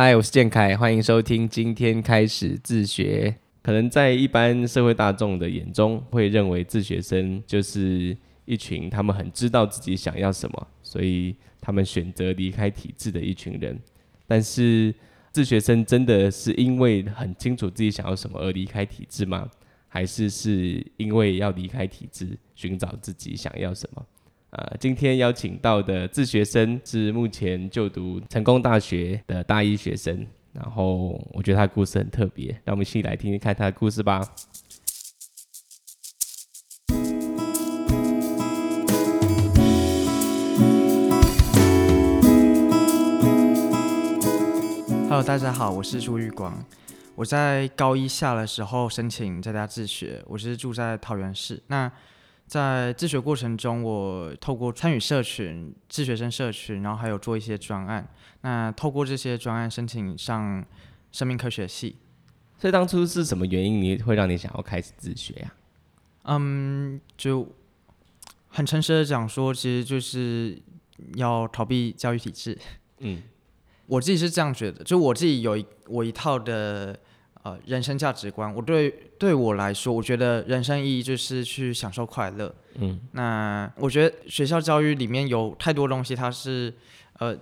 嗨，我是建凯，欢迎收听今天开始自学。可能在一般社会大众的眼中，会认为自学生就是一群他们很知道自己想要什么，所以他们选择离开体制的一群人。但是，自学生真的是因为很清楚自己想要什么而离开体制吗？还是是因为要离开体制，寻找自己想要什么？呃，今天邀请到的自学生是目前就读成功大学的大一学生，然后我觉得他的故事很特别，让我们一起来听听看他的故事吧。Hello，大家好，我是朱玉光。我在高一下的时候申请在家自学，我是住在桃园市。那在自学过程中，我透过参与社群、自学生社群，然后还有做一些专案。那透过这些专案申请上生命科学系。所以当初是什么原因，你会让你想要开始自学呀？嗯，就很诚实的讲说，其实就是要逃避教育体制。嗯，我自己是这样觉得，就我自己有一我一套的。呃，人生价值观，我对对我来说，我觉得人生意义就是去享受快乐。嗯，那我觉得学校教育里面有太多东西，它是呃，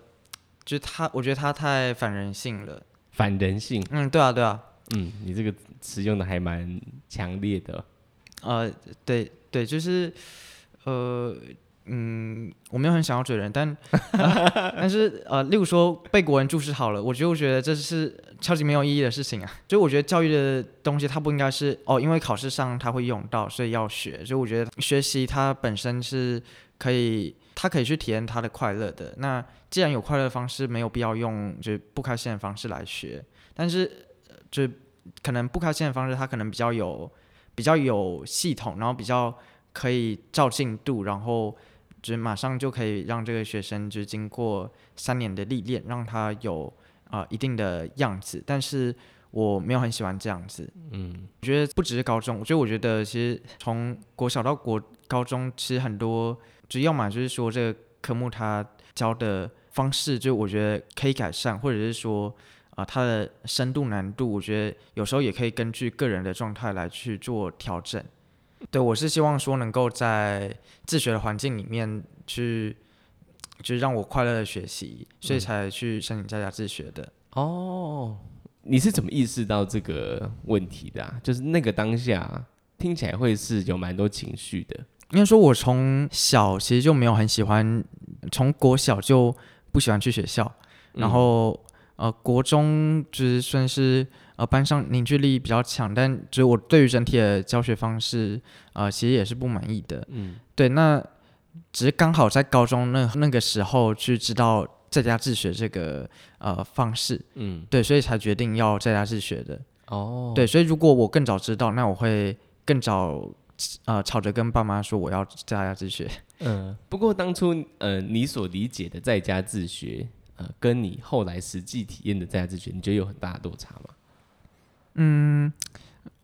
就是它，我觉得它太反人性了。反人性？嗯，对啊，对啊。嗯，你这个词用的还蛮强烈的。呃，对对，就是呃。嗯，我没有很想要追人，但 但是呃，例如说被国人注视好了，我就觉得这是超级没有意义的事情啊。就我觉得教育的东西，它不应该是哦，因为考试上它会用到，所以要学。所以我觉得学习它本身是可以，它可以去体验它的快乐的。那既然有快乐的方式，没有必要用就是不开心的方式来学。但是就可能不开心的方式，它可能比较有比较有系统，然后比较可以照进度，然后。就是马上就可以让这个学生，就是经过三年的历练，让他有啊一定的样子。但是我没有很喜欢这样子。嗯，我觉得不只是高中，我觉得我觉得其实从国小到国高中，其实很多就要么就是说这个科目它教的方式，就我觉得可以改善，或者是说啊它的深度难度，我觉得有时候也可以根据个人的状态来去做调整。对，我是希望说能够在自学的环境里面去，就是让我快乐的学习，所以才去申请在家自学的。哦，你是怎么意识到这个问题的？就是那个当下听起来会是有蛮多情绪的。应该说，我从小其实就没有很喜欢，从国小就不喜欢去学校，然后呃，国中就是算是。呃，班上凝聚力比较强，但就是我对于整体的教学方式，呃，其实也是不满意的。嗯，对，那只是刚好在高中那那个时候去知道在家自学这个呃方式，嗯，对，所以才决定要在家自学的。哦，对，所以如果我更早知道，那我会更早呃吵着跟爸妈说我要在家自学。嗯，不过当初呃你所理解的在家自学，呃，跟你后来实际体验的在家自学，你觉得有很大的落差吗？嗯，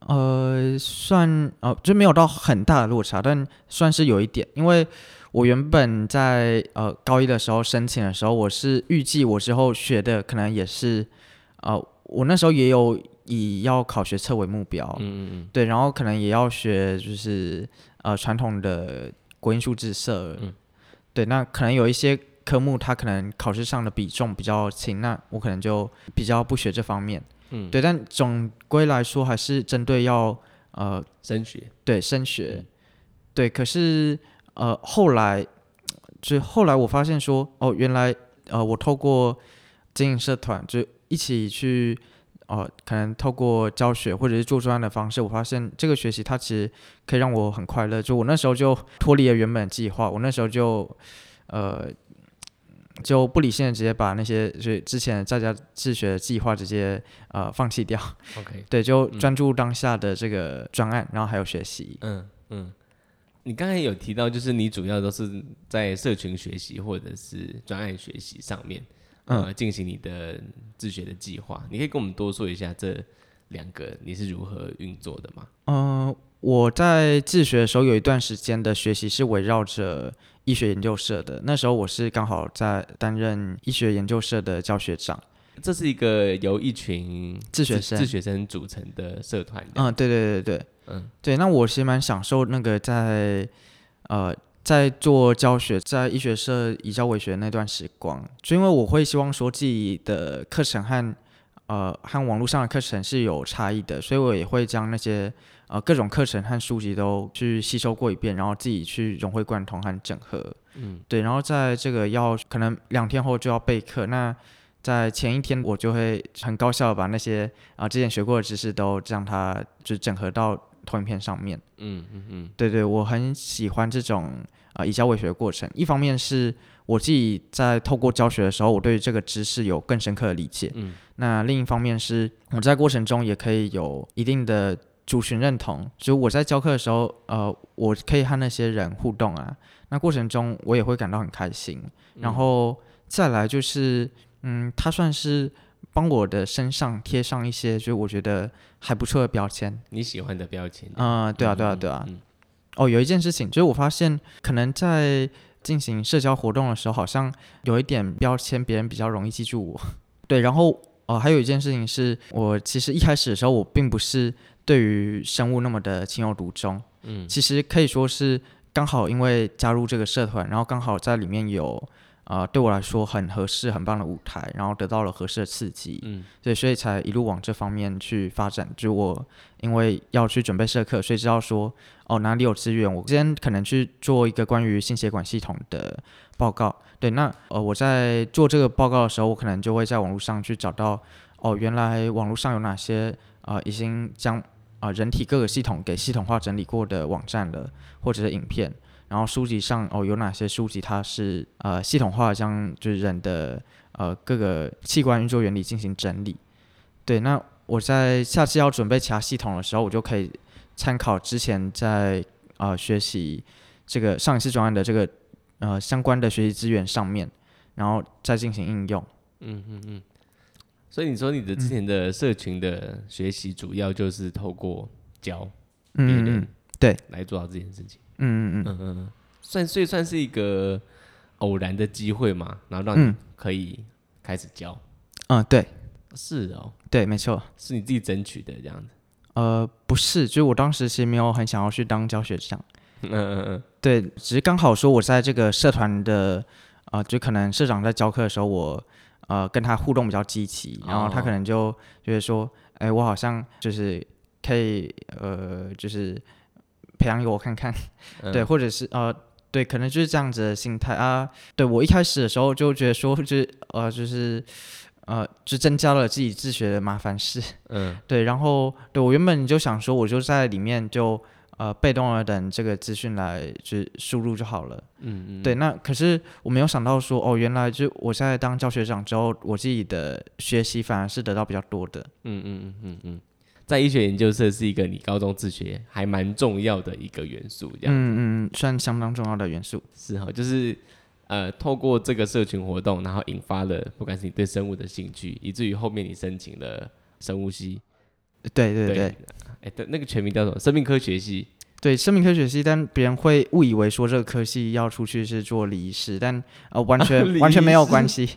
呃，算呃，就没有到很大的落差，但算是有一点。因为我原本在呃高一的时候申请的时候，我是预计我之后学的可能也是，呃，我那时候也有以要考学测为目标，嗯嗯嗯，对，然后可能也要学就是呃传统的国音数字社，嗯，对，那可能有一些科目它可能考试上的比重比较轻，那我可能就比较不学这方面。嗯，对，但总归来说还是针对要呃升学，对升学，对，可是呃后来就后来我发现说哦，原来呃我透过经营社团，就一起去哦，可能透过教学或者是做专案的方式，我发现这个学习它其实可以让我很快乐。就我那时候就脱离了原本计划，我那时候就呃。就不理性的直接把那些就之前在家自学的计划直接呃放弃掉。OK，对，就专注当下的这个专案，然后还有学习。嗯嗯，你刚才有提到，就是你主要都是在社群学习或者是专案学习上面，呃，进行你的自学的计划。你可以跟我们多说一下这两个你是如何运作的吗？嗯，我在自学的时候有一段时间的学习是围绕着。医学研究社的那时候，我是刚好在担任医学研究社的教学长。这是一个由一群自学生自学生组成的社团。嗯，对对对对，嗯对。那我其实蛮享受那个在呃在做教学，在医学社以教为学那段时光，就因为我会希望说自己的课程和呃和网络上的课程是有差异的，所以我也会将那些呃各种课程和书籍都去吸收过一遍，然后自己去融会贯通和整合。嗯对，然后在这个要可能两天后就要备课，那在前一天我就会很高效的把那些啊、之前学过的知识都让它就整合到投影片上面。嗯嗯嗯对对，我很喜欢这种啊、以教为学的过程。一方面是我自己在透过教学的时候，我对这个知识有更深刻的理解。嗯那另一方面是我在过程中也可以有一定的族群认同，就我在教课的时候，呃，我可以和那些人互动啊，那过程中我也会感到很开心。然后再来就是，嗯，它算是帮我的身上贴上一些，就是我觉得还不错的标签。你喜欢的标签。嗯、对啊，对啊，对啊。嗯哦，有一件事情就是我发现，可能在进行社交活动的时候，好像有一点标签，别人比较容易记住我。对，然后哦，还有一件事情是我其实一开始的时候，我并不是对于生物那么的情有独钟。嗯其实可以说是刚好因为加入这个社团，然后刚好在里面有呃对我来说很合适、很棒的舞台，然后得到了合适的刺激。嗯对，所以才一路往这方面去发展。就我因为要去准备社课，所以知道说哦哪里有资源，我今天可能去做一个关于心血管系统的报告。对，那呃我在做这个报告的时候，我可能就会在网络上去找到哦原来网络上有哪些呃已经将啊、人体各个系统给系统化整理过的网站了，或者是影片。然后书籍上哦有哪些书籍它是呃系统化将就是人的呃各个器官运作原理进行整理。对，那我在下次要准备其他系统的时候，我就可以参考之前在呃学习这个上一次专案的这个呃相关的学习资源上面，然后再进行应用。嗯嗯嗯。所以你说你的之前的社群的学习，主要就是透过教别嗯人嗯对来做到这件事情。嗯嗯嗯嗯嗯嗯，算所以算是一个偶然的机会嘛，然后让你嗯可以开始教。嗯，对是哦，对，没错。是你自己争取的这样子。呃，不是，就是我当时其实没有很想要去当教学长。嗯嗯嗯对，只是刚好说我在这个社团的，呃，就可能社长在教课的时候，我呃跟他互动比较积极，然后他哦可能就觉得说，哎、我好像就是可以呃，就是培养给我看看，嗯对，或者是呃。对，可能就是这样子的心态啊。对我一开始的时候就觉得说，就是呃，就是呃，就增加了自己自学的麻烦事。嗯 对，然后对我原本就想说，我就在里面就呃被动的等这个资讯来就是输入就好了。嗯嗯，对，那可是我没有想到说，哦，原来就我在当教学长之后，我自己的学习反而是得到比较多的。嗯嗯嗯嗯嗯，在医学研究社是一个你高中自学还蛮重要的一个元素，这样、嗯嗯，算相当重要的元素。是哈，就是呃，透过这个社群活动，然后引发了不管是你对生物的兴趣，以至于后面你申请了生物系，对对对。哎，对，那个全名叫什么？生命科学系。对，生命科学系，但别人会误以为说这个科系要出去是做礼仪师，但呃完全 完全没有关系，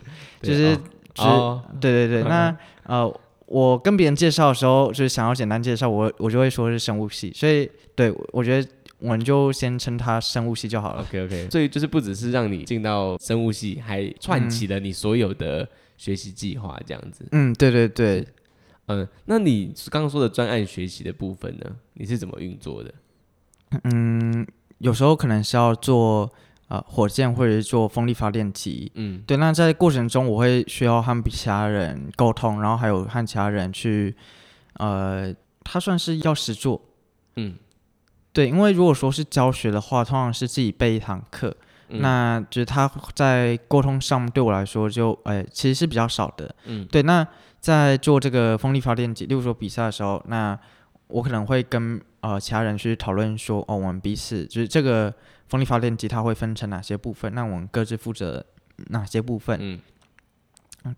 就是哦。哦，对对对，那呃，我跟别人介绍的时候，就是想要简单介绍，我我就会说是生物系，所以对我觉得我们就先称它生物系就好了。OK OK，所以就是不只是让你进到生物系，还串起了你所有的学习计划这样子。嗯，对对对，嗯，那你刚刚说的专案学习的部分呢？你是怎么运作的？嗯，有时候可能是要做呃火箭或者是做风力发电机。嗯对，那在过程中我会需要和其他人沟通，然后还有和其他人去，呃，他算是要实做。嗯对，因为如果说是教学的话，通常是自己备一堂课，嗯那就是他在沟通上对我来说就，哎，其实是比较少的。嗯对，那在做这个风力发电机，例如说比赛的时候，那我可能会跟呃其他人去讨论说，哦，我们彼此就是这个风力发电机它会分成哪些部分，那我们各自负责哪些部分。嗯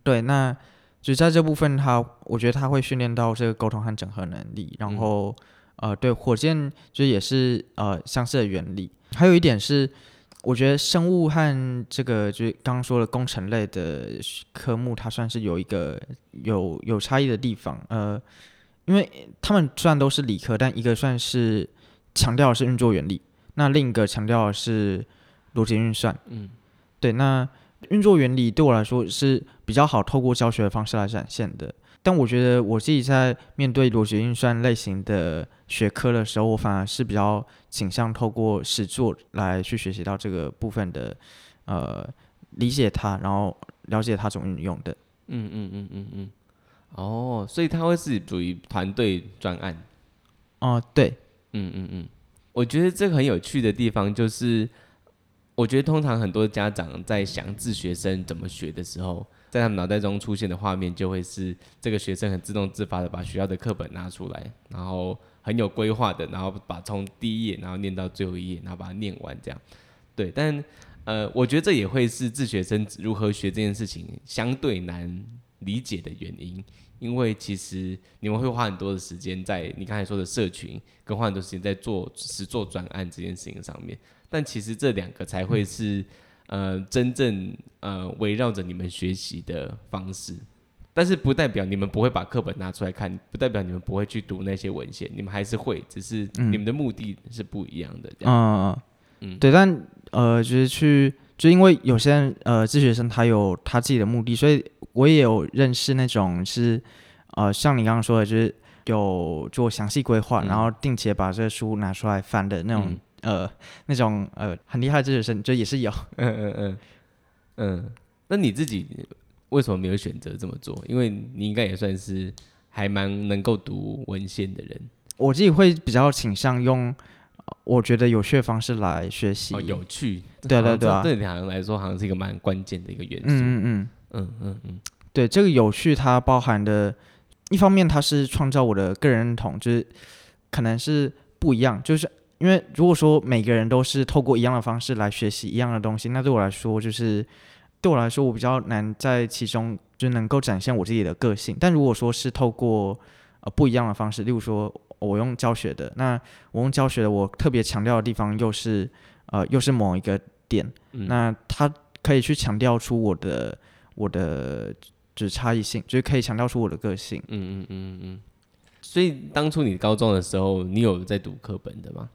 对，那就在这部分它，我觉得它会训练到这个沟通和整合能力，然嗯后、呃，对火箭就也是呃相似的原理。还有一点是，我觉得生物和这个就是刚刚说的工程类的科目，它算是有一个有有差异的地方。呃，因为他们虽然都是理科，但一个算是强调的是运作原理，那另一个强调的是逻辑运算。嗯，对，那运作原理对我来说是比较好透过教学的方式来展现的。但我觉得我自己在面对逻辑运算类型的学科的时候，我反而是比较倾向透过实作来去学习到这个部分的，呃，理解它，然后了解它怎么运用的。嗯嗯嗯嗯嗯，哦，所以他会是属于团队专案。哦、对，嗯嗯嗯，我觉得这个很有趣的地方就是，我觉得通常很多家长在想自学生怎么学的时候，在他们脑袋中出现的画面就会是这个学生很自动自发的把学校的课本拿出来，然后很有规划的，然后把从第一页然后念到最后一页，然后把它念完这样。对，但呃，我觉得这也会是自学生如何学这件事情相对难理解的原因。因为其实你们会花很多的时间在你刚才说的社群，跟花很多时间在做实做专案这件事情上面，但其实这两个才会是、呃真正呃围绕着你们学习的方式。但是不代表你们不会把课本拿出来看，不代表你们不会去读那些文献，你们还是会，只是你们的目的是不一样的。这样，嗯嗯对，但呃，就是去，就因为有些人呃，自学生他有他自己的目的，所以我也有认识那种是呃，像你刚刚说的，就是有做详细规划，嗯然后并且把这个书拿出来翻的那种、呃那种呃很厉害的自学生，就也是有。嗯嗯嗯嗯。那你自己为什么没有选择这么做？因为你应该也算是还蛮能够读文献的人。我自己会比较倾向用呃我觉得有趣的方式来学习。哦，有趣，对对对啊对你好像来说，好像是一个蛮关键的一个元素。嗯嗯嗯。嗯嗯嗯对这个有趣，它包含的，一方面它是创造我的个人认同，就是可能是不一样，就是因为如果说每个人都是透过一样的方式来学习一样的东西，那对我来说就是对我来说我比较难在其中就能够展现我自己的个性。但如果说是透过呃不一样的方式，例如说我用教学的，那我用教学的，我特别强调的地方又是呃又是某一个点，嗯那它可以去强调出我的我的就是差异性，就是可以强调出我的个性。嗯嗯嗯嗯。所以当初你高中的时候，你有在读课本的吗？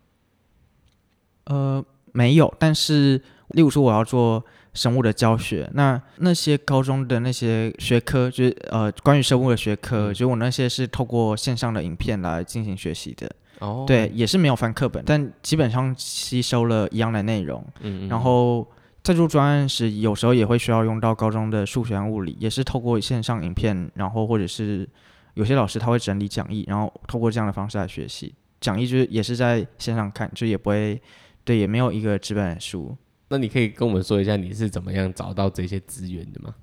呃，没有，但是例如说我要做生物的教学，那那些高中的那些学科，就是呃关于生物的学科，嗯就是我那些是透过线上的影片来进行学习的。哦，对，也是没有翻课本，但基本上吸收了一样的内容。嗯，嗯然后在做专案时，有时候也会需要用到高中的数学和物理，也是透过线上影片，然后或者是有些老师他会整理讲义，然后透过这样的方式来学习。讲义就是也是在线上看，就也不会对，也没有一个纸本书。那你可以跟我们说一下你是怎么样找到这些资源的吗？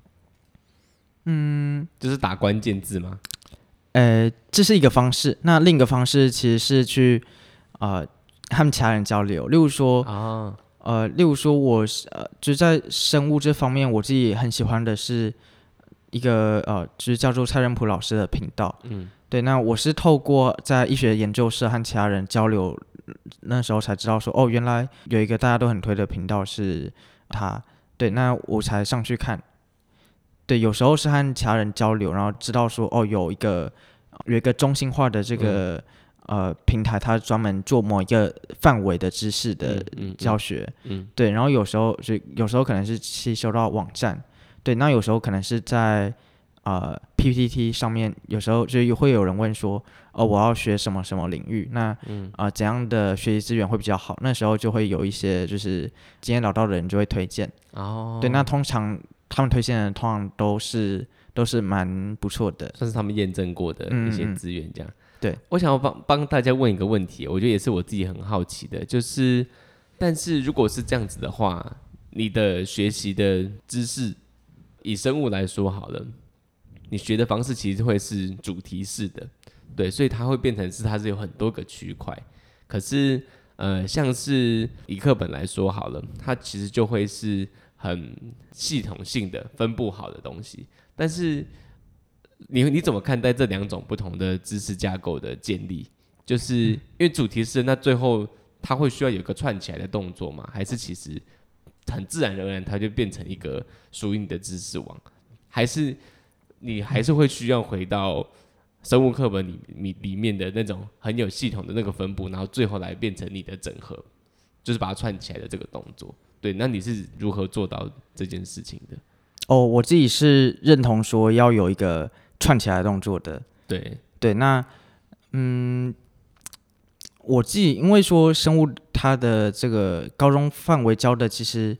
嗯，就是打关键字吗？呃，这是一个方式。那另一个方式其实是去呃和其他人交流，例如说啊，呃，例如说我是呃，就是在生物这方面，我自己很喜欢的是一个呃，就是叫做蔡仁普老师的频道。嗯，对，那我是透过在医学研究社和其他人交流，那时候才知道说，哦，原来有一个大家都很推的频道是他。对，那我才上去看。对，有时候是和其他人交流，然后知道说，哦，有一个有一个中心化的这个、呃平台，它专门做某一个范围的知识的教学。嗯。对，然后有时候就有时候可能是吸收到网站，对，那有时候可能是在呃 PPT 上面，有时候就会有人问说，哦，我要学什么什么领域，那嗯。啊、呃怎样的学习资源会比较好？那时候就会有一些就是经验老道的人就会推荐，哦，对，那通常他们推荐的通常都是都是蛮不错的，算是他们验证过的一些资源，这样。对，我想要帮帮大家问一个问题，我觉得也是我自己很好奇的，就是，但是如果是这样子的话，你的学习的知识，以生物来说好了，你学的方式其实会是主题式的，对，所以它会变成是它是有很多个区块，可是呃，像是以课本来说好了，它其实就会是很系统性的分布好的东西，但是你你怎么看待这两种不同的知识架构的建立？就是因为主题是那最后它会需要有一个串起来的动作吗？还是其实很自然而然它就变成一个属于你的知识网，还是你还是会需要回到生物课本里里里面的那种很有系统的那个分布，然后最后来变成你的整合，就是把它串起来的这个动作。对，那你是如何做到这件事情的？哦，我自己是认同说要有一个串起来动作的。对，对，那嗯，我自己因为说生物它的这个高中范围教的其实，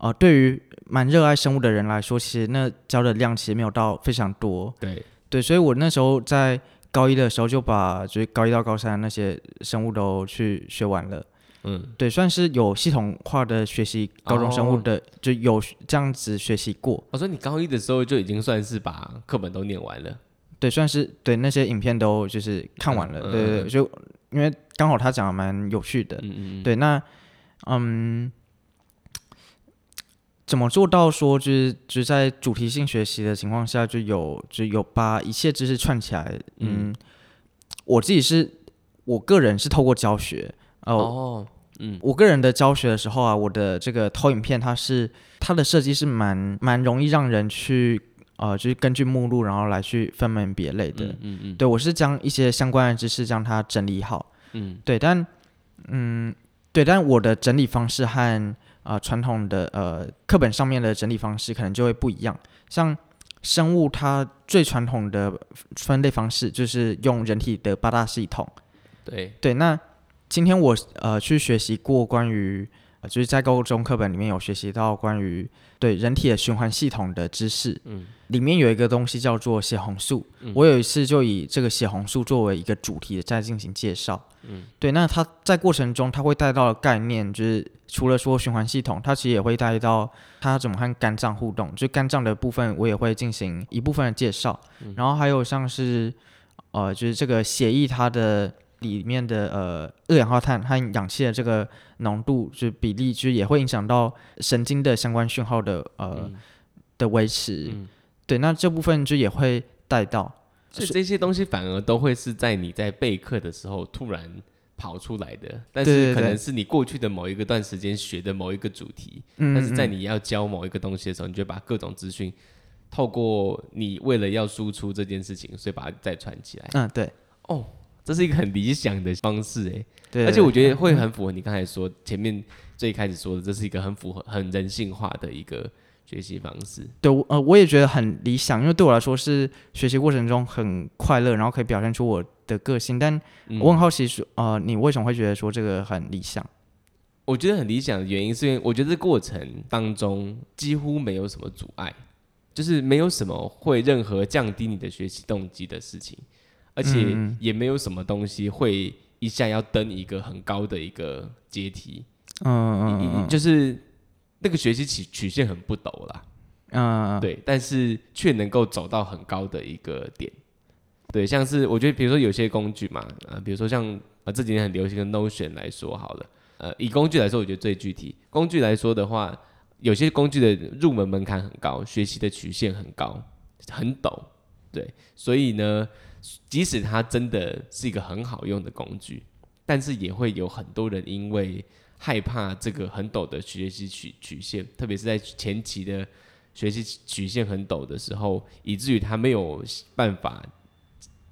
呃，对于蛮热爱生物的人来说，其实那教的量其实没有到非常多。对，对，所以我那时候在高一的时候就把就是高一到高三那些生物都去学完了。嗯，对，算是有系统化的学习高中生物的，就有这样子学习过。我说你高一的时候就已经算是把课本都念完了。对，算是对那些影片都就是看完了。对对对，就因为刚好他讲的蛮有趣的。嗯嗯对，那嗯，怎么做到说就是就是在主题性学习的情况下，就有就有把一切知识串起来？嗯，我自己是我个人是透过教学哦。嗯，我个人的教学的时候啊，我的这个投影片它是它的设计是蛮蛮容易让人去呃，就是根据目录然后来去分门别类的。嗯嗯，对我是将一些相关的知识将它整理好。嗯，对，但嗯，对，但我的整理方式和啊传统的呃课本上面的整理方式可能就会不一样。像生物它最传统的分类方式就是用人体的八大系统。对对，那。今天我呃去学习过关于，就是在高中课本里面有学习到关于对人体的循环系统的知识，嗯，里面有一个东西叫做血红素，我有一次就以这个血红素作为一个主题在进行介绍，嗯，对，那它在过程中它会带到的概念就是除了说循环系统，它其实也会带到它怎么和肝脏互动，就肝脏的部分我也会进行一部分的介绍，然后还有像是呃就是这个血液它的。里面的呃二氧化碳和氧气的这个浓度就比例，就也会影响到神经的相关讯号的呃的维持。对，那这部分就也会带到。所以这些东西反而都会是在你在备课的时候突然跑出来的，但是可能是你过去的某一个段时间学的某一个主题，但是在你要教某一个东西的时候，你就把各种资讯透过你为了要输出这件事情，所以把它再串起来。嗯，对。哦。这是一个很理想的方式，哎，对，而且我觉得会很符合你刚才说前面最开始说的，这是一个很符合、很人性化的一个学习方式。对，呃，我也觉得很理想，因为对我来说是学习过程中很快乐，然后可以表现出我的个性。但我很好奇，说，呃，你为什么会觉得说这个很理想？我觉得很理想的原因是因为我觉得这过程当中几乎没有什么阻碍，就是没有什么会任何降低你的学习动机的事情。而且也没有什么东西会一下要登一个很高的一个阶梯，嗯嗯就是那个学习曲曲线很不陡啦，嗯对，但是却能够走到很高的一个点，对，像是我觉得比如说有些工具嘛，呃，比如说像呃这几年很流行的 Notion 来说好了，呃，以工具来说，我觉得最具体，工具来说的话，有些工具的入门门槛很高，学习的曲线很高，很陡，对，所以呢。即使它真的是一个很好用的工具，但是也会有很多人因为害怕这个很陡的学习曲曲线，特别是在前期的学习曲线很陡的时候，以至于他没有办法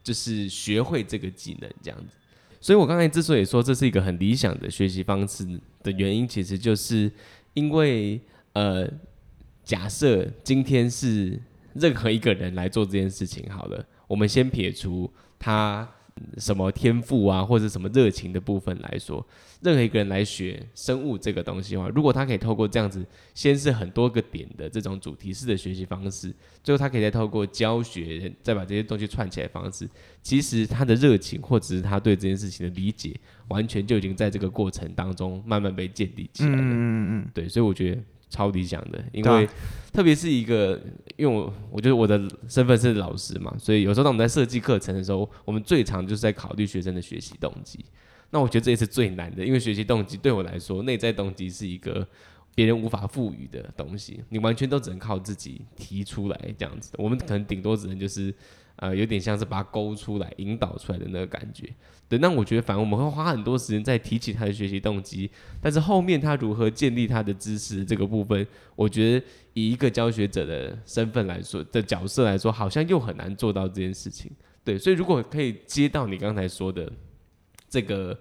就是学会这个技能这样子。所以我刚才之所以说这是一个很理想的学习方式的原因，其实就是因为呃，假设今天是任何一个人来做这件事情，好了。我们先撇除他什么天赋啊，或者什么热情的部分来说，任何一个人来学生物这个东西的话，如果他可以透过这样子，先是很多个点的这种主题式的学习方式，最后他可以再透过教学，再把这些东西串起来方式，其实他的热情或者是他对这件事情的理解，完全就已经在这个过程当中慢慢被建立起来了。嗯嗯嗯，对，所以我觉得。超理想的，因为特别是一个，因为我我觉得我的身份是老师嘛，所以有时候当我们在设计课程的时候，我们最常就是在考虑学生的学习动机。那我觉得这也是最难的，因为学习动机对我来说，内在动机是一个别人无法赋予的东西，你完全都只能靠自己提出来这样子。我们可能顶多只能就是呃，有点像是把它勾出来、引导出来的那个感觉。对，那我觉得反而我们会花很多时间在提起他的学习动机，但是后面他如何建立他的知识这个部分，我觉得以一个教学者的身份来说的角色来说，好像又很难做到这件事情。对，所以如果可以接到你刚才说的这个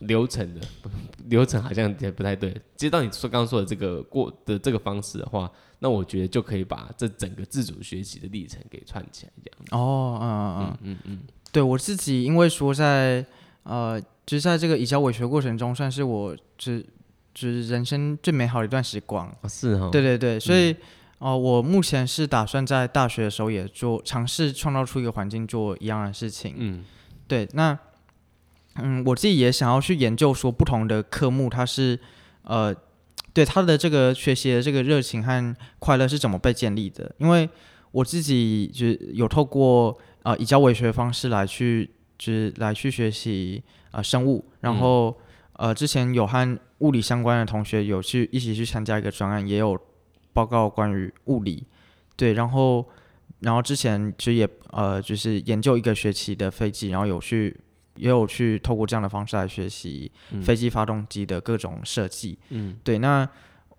流程的 流程，好像也不太对。接到你说刚刚说的这个过的这个方式的话，那我觉得就可以把这整个自主学习的历程给串起来，这样。哦，嗯嗯嗯嗯嗯，对我自己，因为说在呃，就是在这个以教委学过程中，算是我只就是人生最美好的一段时光。哦是哈，对对对，所以哦、我目前是打算在大学的时候也做尝试创造出一个环境做一样的事情。嗯对，那嗯，我自己也想要去研究说不同的科目它是呃，对他的这个学习的这个热情和快乐是怎么被建立的，因为我自己就是有透过呃以教为学的方式来去就是来去学习呃生物，然后、呃之前有和物理相关的同学有去一起去参加一个专案，也有报告关于物理，对，然后然后之前其实也呃就是研究一个学期的飞机，然后有去也有去透过这样的方式来学习嗯。飞机发动机的各种设计，嗯。对，那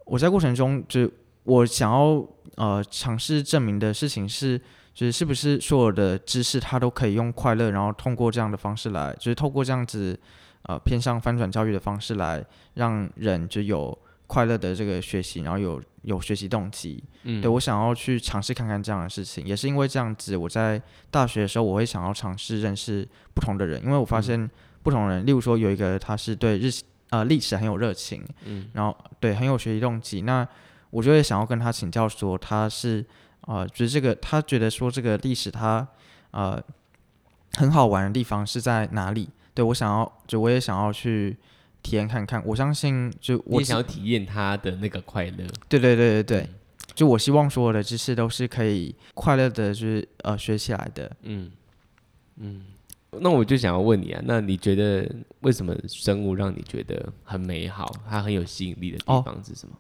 我在过程中，就我想要呃尝试证明的事情是，就是是不是所有的知识它都可以用快乐，然后通过这样的方式来，就是透过这样子呃偏向翻转教育的方式来让人就有快乐的这个学习，然后有有学习动机。嗯，对我想要去尝试看看这样的事情，也是因为这样子，我在大学的时候我会想要尝试认识不同的人，因为我发嗯。现不同人，例如说有一个他是对日呃历史很有热情，嗯。然后对很有学习动机，那我就会想要跟他请教说他是呃，就是这个他觉得说这个历史他呃很好玩的地方是在哪里？对我想要就我也想要去体验看看，我相信就我自我想要体验他的那个快乐。对对对对对，嗯就我希望所有的知识都是可以快乐的，就是呃学起来的。嗯嗯，那我就想要问你啊，那你觉得为什么生物让你觉得很美好，它很有吸引力的地哦方是什么？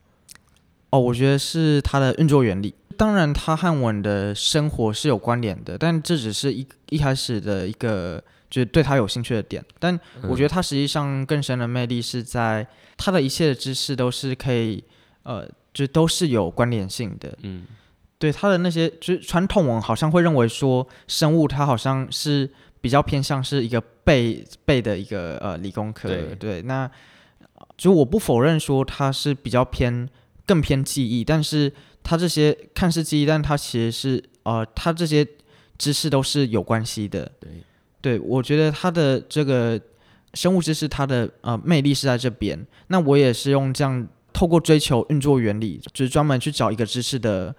哦，我觉得是它的运作原理。当然，它和我们的生活是有关联的，但这只是一一开始的一个就是对他有兴趣的点。但我觉得他实际上更深的魅力是在他的一切的知识都是可以呃，就都是有关联性的。嗯对他的那些，就是传统文好像会认为说生物它好像是比较偏向是一个背背的一个呃理工科，对那就我不否认说它是比较偏更偏记忆，但是它这些看似记忆，但它其实是呃它这些知识都是有关系的。对，对我觉得它的这个生物知识它的呃魅力是在这边，那我也是用这样透过追求运作原理，就是专门去找一个知识的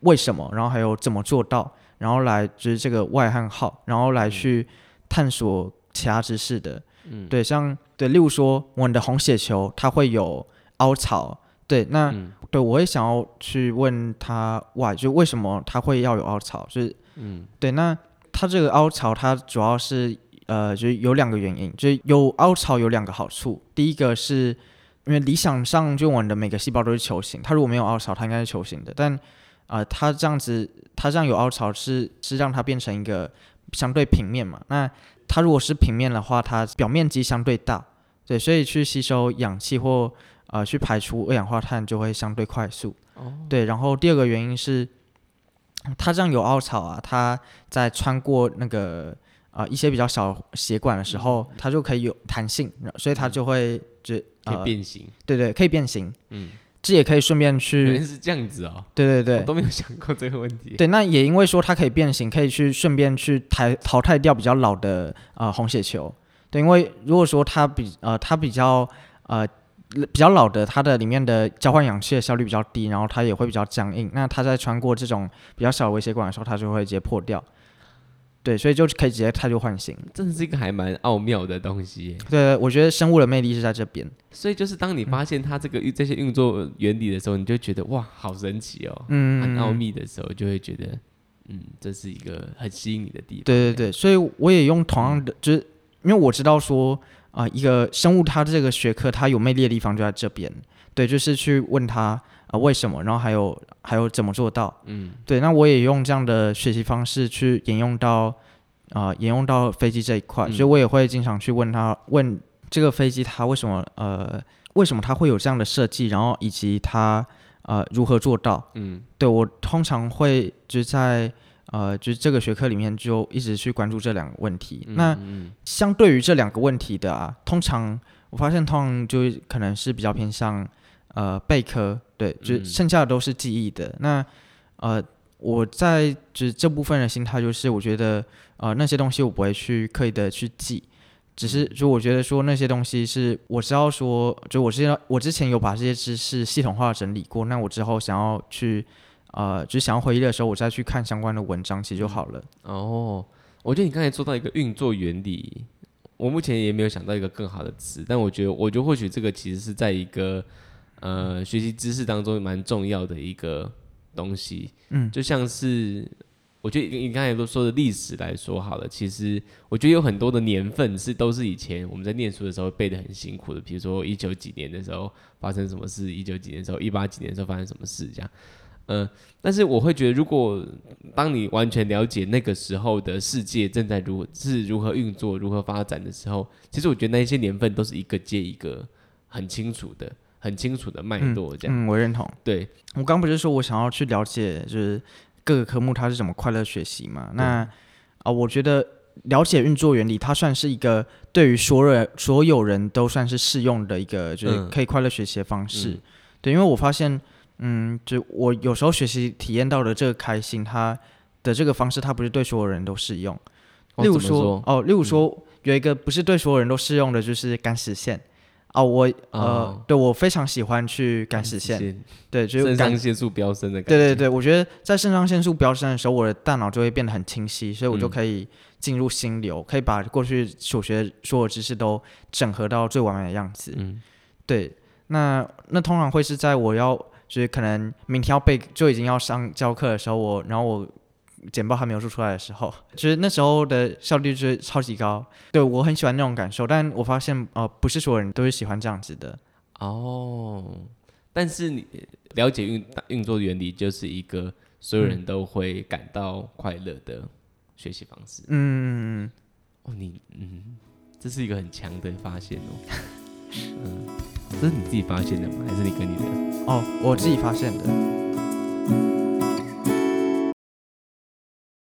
为什么，然后还有怎么做到，然后来就是这个外汉号，然后来去探索其他知识的。嗯。对，像对，例如说我们的红血球它会有凹槽，对，那、嗯。对我也想要去问他 why，就为什么它会要有凹槽，就是嗯。对，那它这个凹槽它主要是呃，就是有两个原因，就是有凹槽有两个好处。第一个是因为理想上就我们的每个细胞都是球形，它如果没有凹槽，它应该是球形的。但啊、呃它这样子，它这样有凹槽是是让它变成一个相对平面嘛？那它如果是平面的话，它表面积相对大，对，所以去吸收氧气或呃去排出二氧化碳就会相对快速。哦对，然后第二个原因是，它这样有凹槽啊，它在穿过那个呃一些比较小血管的时候，它就可以有弹性，所以它就会就可以呃变形。对对，可以变形。嗯，这也可以顺便去原来是这样子哦，对对对我都没有想过这个问题。对，那也因为说它可以变形，可以去顺便去淘淘汰掉比较老的呃红血球。对，因为如果说它比呃它比较呃比较老的，它的里面的交换氧气的效率比较低，然后它也会比较僵硬。那它在穿过这种比较小的微血管的时候，它就会直接破掉。对，所以就可以直接它就换新。真的是一个还蛮奥妙的东西。对，我觉得生物的魅力是在这边。所以就是当你发现它这个运这些运作原理的时候，你就觉得哇，好神奇哦，嗯，很奥秘的时候，就会觉得，嗯，这是一个很吸引你的地方。对对对，所以我也用同样的，就是因为我知道说，啊、一个生物它这个学科它有魅力的地方就在这边，对，就是去问他啊、为什么，然后还有还有怎么做到，嗯。对，那我也用这样的学习方式去沿用到啊、沿用到飞机这一块，嗯。所以我也会经常去问他问这个飞机它为什么呃为什么它会有这样的设计，然后以及它呃如何做到。嗯。对我通常会就是在呃就是这个学科里面就一直去关注这两个问题。嗯，那嗯相对于这两个问题的啊，通常我发现通常就可能是比较偏向呃备科，对，就剩下的都是记忆的。那呃我在就是这部分的心态就是，我觉得呃那些东西我不会去刻意的去记。只是就我觉得说那些东西是我知道说，就我知道我之前有把这些知识系统化整理过，那我之后想要去呃就是想要回忆的时候，我再去看相关的文章其实就好了。哦，我觉得你刚才说到一个运作原理，我目前也没有想到一个更好的词，但我觉得，我觉得或许这个其实是在一个呃学习知识当中蛮重要的一个东西，嗯就像是我觉得你刚才都说的历史来说好了，其实我觉得有很多的年份是都是以前我们在念书的时候背的很辛苦的，比如说一九几年的时候发生什么事，一九几年的时候，一八几年的时候发生什么事这样。嗯、但是我会觉得，如果当你完全了解那个时候的世界正在如是如何运作、如何发展的时候，其实我觉得那些年份都是一个接一个很清楚的、很清楚的脉络，这样、嗯，我认同。对。我刚不是说我想要去了解，就是各个科目它是怎么快乐学习嘛？那啊、我觉得了解运作原理，它算是一个对于所有人所有人都算是适用的一个，就是嗯可以快乐学习的方式。嗯对，因为我发现，嗯，就我有时候学习体验到的这个开心，它的这个方式，它不是对所有人都适用。哦例如说哦，例如说、有一个不是对所有人都适用的，就是干实线。哦，我呃，哦对我非常喜欢去干实线，对，就是肾上腺素飙升的感觉。对对对，我觉得在肾上腺素飙升的时候，我的大脑就会变得很清晰，所以我就嗯可以进入心流，可以把过去所学所有知识都整合到最完美的样子。嗯对，那那通常会是在我要就是可能明天要备就已经要上教课的时候，我然后我简报还没有做出来的时候，其实那时候的效率就是超级高。对我很喜欢那种感受，但我发现呃不是所有人都是喜欢这样子的。哦，但是你了解运运作原理，就是一个所有人都会感到快乐的学习方式。嗯，哦，你嗯，这是一个很强的发现哦。嗯，这是你自己发现的吗？还是你跟你的？哦，我自己发现的。